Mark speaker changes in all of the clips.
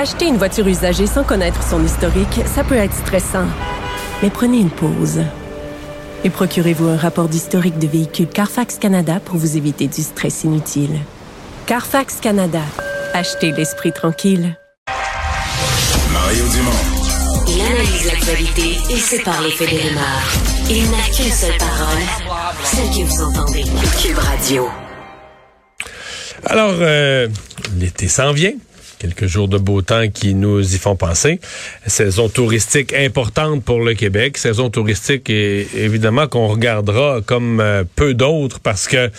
Speaker 1: Acheter une voiture usagée sans connaître son historique, ça peut être stressant. Mais prenez une pause. Et procurez-vous un rapport d'historique de véhicule Carfax Canada pour vous éviter du stress inutile. Carfax Canada. Achetez l'esprit tranquille.
Speaker 2: Mario Dumont.
Speaker 3: Il analyse l'actualité et sépare les faits des rumeurs. Il n'a qu'une seule parole, celle que vous entendez. Cube Radio.
Speaker 4: Alors, euh, l'été s'en vient. Quelques jours de beau temps qui nous y font penser. Saison touristique importante pour le Québec. Saison touristique, et, évidemment, qu'on regardera comme euh, peu d'autres parce que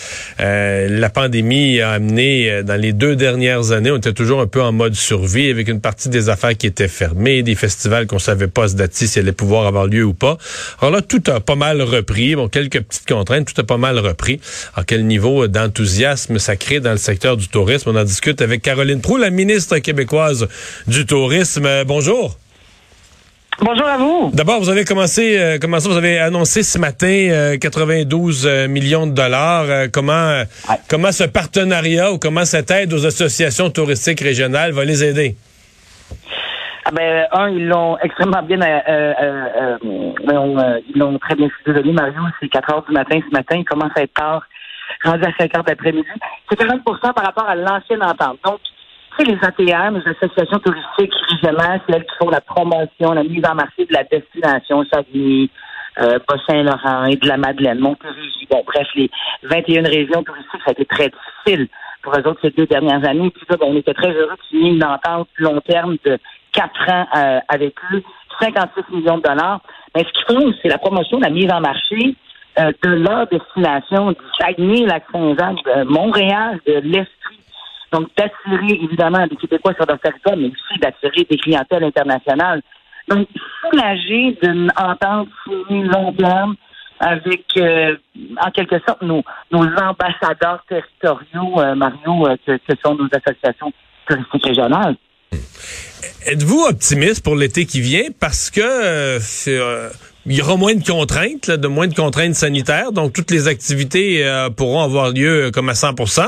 Speaker 4: euh, la pandémie a amené, euh, dans les deux dernières années, on était toujours un peu en mode survie avec une partie des affaires qui étaient fermées, des festivals qu'on savait pas se dater si allaient pouvoir avoir lieu ou pas. Alors là, tout a pas mal repris. Bon, quelques petites contraintes, tout a pas mal repris. À quel niveau d'enthousiasme ça crée dans le secteur du tourisme? On en discute avec Caroline Proux, la ministre québécoise du tourisme. Euh, bonjour.
Speaker 5: Bonjour à vous.
Speaker 4: D'abord, vous avez commencé, euh, comment ça, vous avez annoncé ce matin euh, 92 euh, millions de dollars. Euh, comment, comment ce partenariat ou comment cette aide aux associations touristiques régionales va les aider?
Speaker 5: Ah ben, un, ils l'ont extrêmement bien, ils l'ont très bien. Désolé, Mario, c'est 4 heures du matin ce matin. Il commence à être tard, rendu à 5 heures d'après-midi. C'est 40 par rapport à l'ancienne entente. Donc, les ATM, les associations touristiques régionales, c'est elles qui font la promotion, la mise en marché de la destination Saguenay, euh, Bas-Saint-Laurent et de la Madeleine, Montérégie. Bon, bref, les 21 régions touristiques, ça a été très difficile pour eux autres ces deux dernières années. Puis là, on était très heureux de signer une entente long terme de quatre ans euh, avec eux, 56 millions de dollars. Mais ce qu'ils font, c'est la promotion, la mise en marché euh, de leur destination du Saguenay, Lac-Saint-Jean, de Montréal, de l'Estrie donc, d'attirer évidemment des Québécois sur leur territoire, mais aussi d'attirer des clientèles internationales. Donc, soulager d'une entente signée long terme avec, euh, en quelque sorte, nos, nos ambassadeurs territoriaux, euh, Mario, euh, que, sont nos associations touristiques régionales.
Speaker 4: Êtes-vous optimiste pour l'été qui vient? Parce que c'est il y aura moins de contraintes, de moins de contraintes sanitaires, donc toutes les activités euh, pourront avoir lieu euh, comme à 100%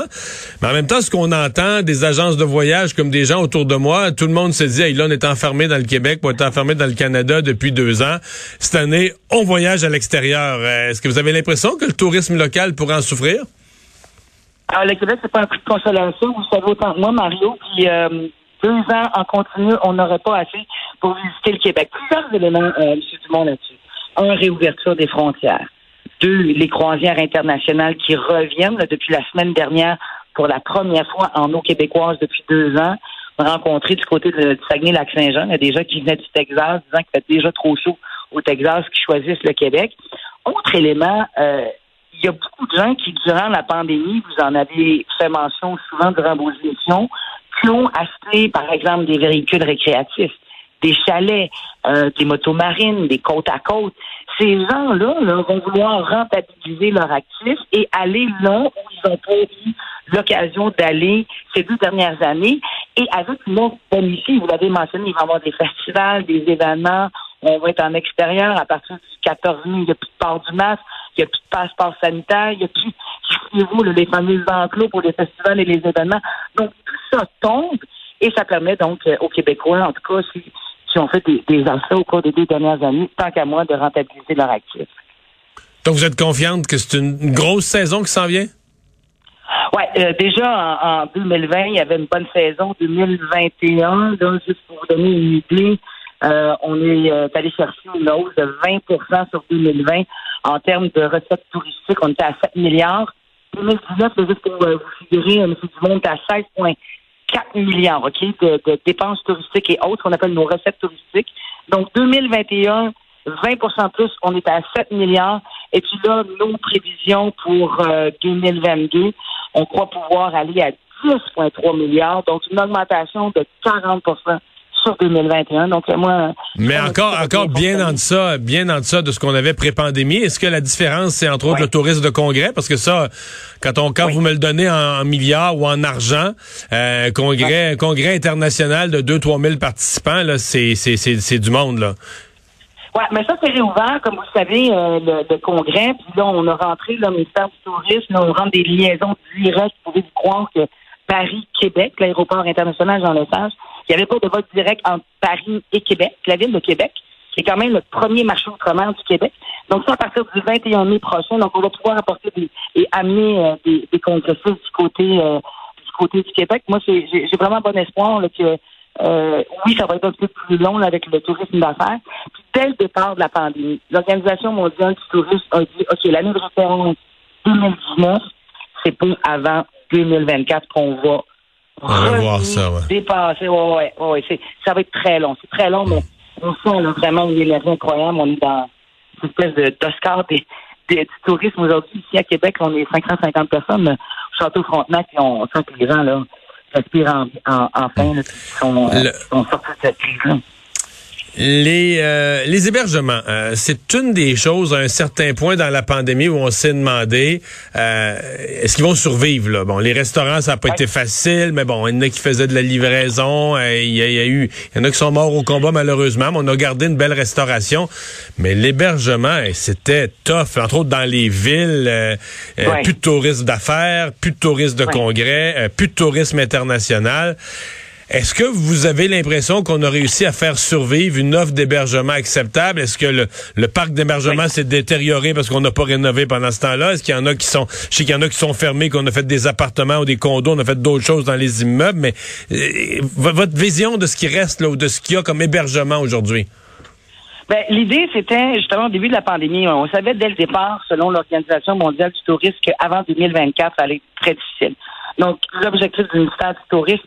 Speaker 4: Mais en même temps, ce qu'on entend des agences de voyage comme des gens autour de moi, tout le monde se dit, hey, là, on est enfermé dans le Québec, on est enfermé dans le Canada depuis deux ans. Cette année, on voyage à l'extérieur. Euh, est-ce que vous avez l'impression que le tourisme local pourrait en souffrir?
Speaker 5: Alors, le Québec, c'est pas un prix de consolation. Vous savez autant que moi, Mario, puis deux ans en continu, on n'aurait pas assez pour visiter le Québec. Plusieurs éléments, euh, M. Dumont, là-dessus. Un, réouverture des frontières. Deux, les croisières internationales qui reviennent depuis la semaine dernière pour la première fois en eau québécoise depuis deux ans. Rencontré du côté de, Saguenay-Lac-Saint-Jean, il y a des gens qui venaient du Texas disant qu'il fait déjà trop chaud au Texas qui choisissent le Québec. Autre élément, euh, il y a beaucoup de gens qui, durant la pandémie, vous en avez fait mention souvent durant vos émissions, qui ont acheté, par exemple, des véhicules récréatifs des chalets, euh, des motos marines, des côtes à côte. Ces gens-là vont vouloir rentabiliser leur actif et aller là où ils ont pas eu l'occasion d'aller ces deux dernières années. Et avec une autre ici, vous l'avez mentionné, il va y avoir des festivals, des événements. On va être en extérieur à partir du 14 mai. Il n'y a plus de port du masque, il n'y a plus de passeport sanitaire, il n'y a plus, vous les fameux enclos pour les festivals et les événements. Donc, tout ça tombe et ça permet donc euh, aux Québécois, en tout cas, qui ont fait des, des achats au cours des deux dernières années, tant qu'à moi, de rentabiliser leur actif.
Speaker 4: Donc, vous êtes confiante que c'est une grosse saison qui s'en vient?
Speaker 5: Oui, euh, déjà en, 2020, il y avait une bonne saison. 2021, là, juste pour vous donner une idée, euh, on est euh, allé chercher une hausse de 20% sur 2020 en termes de recettes touristiques. On était à 7 milliards. 2019, juste pour vous figurer, M. Dumont, on était à 16,5 4 milliards, OK, de, dépenses touristiques et autres, qu'on appelle nos recettes touristiques. Donc, 2021, 20% plus, on est à 7 milliards. Et puis là, nos prévisions pour 2022, euh, on croit pouvoir aller à 10,3 milliards, donc une augmentation de 40 sur 2021. Donc, moi.
Speaker 4: Mais encore, encore bien en deçà, bien en deçà de ce qu'on avait pré-pandémie. Est-ce que la différence, c'est entre autres le tourisme de congrès? Parce que ça, quand on, quand vous me le donnez en, milliards ou en argent, euh, congrès, congrès international de 2-3 000 participants, là, c'est, c'est, c'est, c'est du monde, là.
Speaker 5: Ouais, mais ça, c'est réouvert, comme vous savez, euh, le, congrès. Puis là, on a rentré le ministère du Tourisme, on rentre des liaisons directes. Vous pouvez vous croire que Paris-Québec, l'aéroport international Jean Lesage, il n'y avait pas de vote direct entre Paris et Québec, la ville de Québec, qui est quand même le premier marché outre-mer du Québec. Donc ça, à partir du 21 mai prochain, donc on va pouvoir apporter des, et amener euh, des, des congressistes du côté euh, du côté du Québec. Moi, j'ai vraiment bon espoir que euh, oui, ça va être un peu plus long avec le tourisme d'affaires. Puis dès le départ de la pandémie, l'Organisation mondiale du tourisme a dit OK, l'année de référence 2019, c'est pas avant 2024 qu'on va
Speaker 4: va voir ça, ouais.
Speaker 5: Ouais, ouais, ouais, ça va être très long. C'est très long, mais on sent là, vraiment une énergie incroyable. On est dans une espèce d'Oscar des, des, du tourisme aujourd'hui. Ici à Québec, on est 550 personnes au Château Frontenac et on sent que les gens là, respirent en, en, enfin, là, sont, sont sortis de cette crise-là.
Speaker 4: Les, euh, les hébergements, euh, c'est une des choses à un certain point dans la pandémie où on s'est demandé euh, est-ce qu'ils vont survivre là? Bon, les restaurants ça n'a pas été facile, mais bon, il y en a qui faisaient de la livraison, il y, a eu, il y en a qui sont morts au combat malheureusement, mais on a gardé une belle restauration. Mais l'hébergement, c'était tough, entre autres dans les villes, plus de tourisme d'affaires, plus de tourisme de congrès, plus de tourisme international. Est-ce que vous avez l'impression qu'on a réussi à faire survivre une offre d'hébergement acceptable? Est-ce que le, parc d'hébergement s'est détérioré parce qu'on n'a pas rénové pendant ce temps-là? Est-ce qu'il y en a qui sont, je sais qu'il y en a qui sont fermés, qu'on a fait des appartements ou des condos, on a fait d'autres choses dans les immeubles, mais euh, votre vision de ce qui reste là ou de ce qu'il y a comme hébergement aujourd'hui?
Speaker 5: Ben, l'idée, c'était justement au début de la pandémie. On savait dès le départ, selon l'Organisation mondiale du tourisme, qu'avant 2024, ça allait être très difficile. Donc, l'objectif du ministère du tourisme,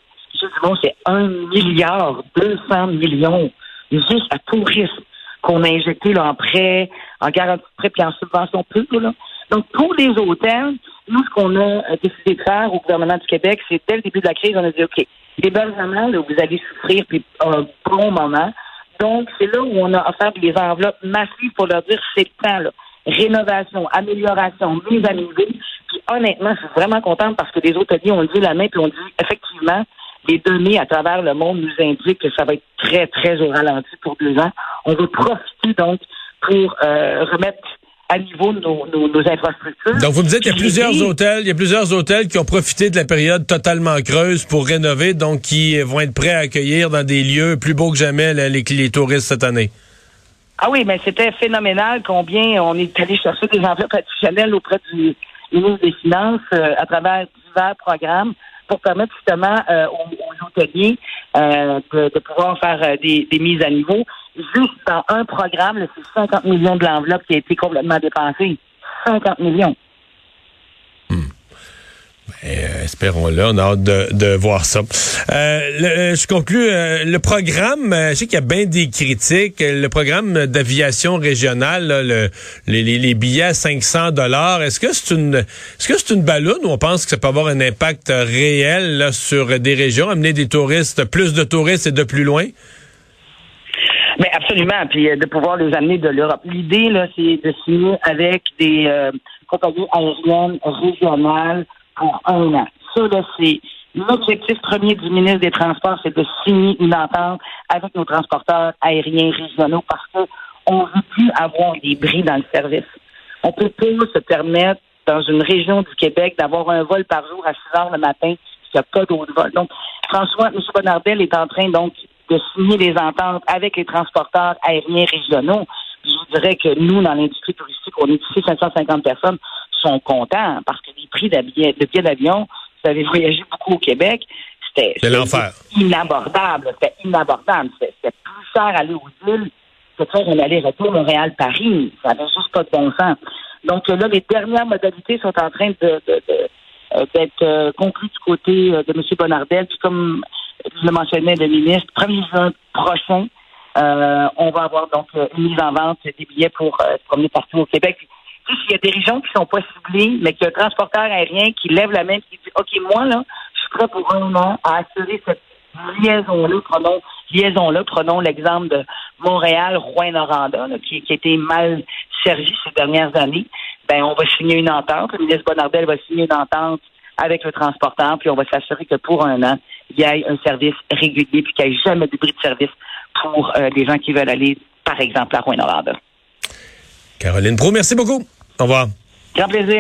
Speaker 5: c'est un milliard 200 millions juste à tourisme qu'on a injecté là, en prêt, en garantie de prêt puis en subvention pure. Là. Donc, pour les hôtels, nous, ce qu'on a euh, décidé de faire au gouvernement du Québec, c'est dès le début de la crise, on a dit, OK, l'hébergement, vous allez souffrir puis un bon moment. Donc, c'est là où on a offert des enveloppes massives pour leur dire, c'est le temps, là. Rénovation, amélioration, mise à niveau. Puis honnêtement, je suis vraiment contente parce que les hôteliers ont dit la main puis ont dit, effectivement, les données à travers le monde nous indiquent que ça va être très, très au ralenti pour deux ans. On veut profiter donc pour euh, remettre à niveau nos, nos, infrastructures.
Speaker 4: Donc, vous me dites qu'il y a plusieurs hôtels, il y a plusieurs hôtels qui ont profité de la période totalement creuse pour rénover, donc qui vont être prêts à accueillir dans des lieux plus beaux que jamais les, les touristes cette année.
Speaker 5: Ah oui, mais c'était phénoménal combien on est allé chercher des enveloppes additionnelles auprès du ministre des Finances euh, à travers divers programmes pour permettre justement euh, aux, euh, de, pouvoir faire euh, des, mises à niveau. Juste dans un programme, c'est 50 millions de l'enveloppe qui a été complètement dépensée. 50 millions.
Speaker 4: Euh, espérons-le, on a hâte de, voir ça. Euh, je conclus. Euh, le programme, je sais qu'il y a bien des critiques. Le programme d'aviation régionale, les, billets à 500 dollars, est-ce que c'est une, est-ce que c'est une ballonne ou on pense que ça peut avoir un impact réel sur des régions, amener des touristes, plus de touristes et de plus loin?
Speaker 5: Mais absolument, puis de pouvoir les amener de l'Europe. L'idée, là, c'est de signer avec des compagnies aériennes régionales pour un an. Ça, c'est l'objectif premier du ministre des Transports, c'est de signer une entente avec nos transporteurs aériens régionaux parce que on veut plus avoir des bris dans le service. On peut pas se permettre dans une région du Québec d'avoir un vol par jour à 6 heures le matin s'il n'y a pas d'autres vols. Donc, François, M. Bonardel est en train donc de signer des ententes avec les transporteurs aériens régionaux. Je vous dirais que nous, dans l'industrie touristique, on est ici 550 personnes sont contents parce que les prix de billets d'avion, vous avez voyagé beaucoup au Québec, c'était inabordable. C'était inabordable. C'était plus cher aller aux îles que de faire un aller-retour Montréal-Paris. Ça n'avait juste pas de bon sens. Donc là, les dernières modalités sont en train de, euh, d'être euh, conclues du côté euh, de M. Bonardel. Puis comme je le mentionnais, le ministre, 1er juin prochain, on va avoir donc une mise en vente des billets pour se promener partout au Québec. Il y a des régions qui sont pas ciblées, mais qu'il y a un transporteur aérien qui lève la main et qui dit OK, moi, là, je suis prêt pour un an à assurer cette liaison-là. Prenons, liaison-là, prenons l'exemple de Montréal-Rouen-Noranda, qui, qui a été mal servi ces dernières années. Ben, on va signer une entente. Le ministre Bonardel va signer une entente avec le transporteur, puis on va s'assurer que pour un an, il y ait un service régulier, puis qu'il n'y ait jamais de bris de service pour euh, les gens qui veulent aller, par exemple, à Rouen-Noranda.
Speaker 4: Caroline Pro, merci beaucoup. Au revoir.
Speaker 5: Grand plaisir.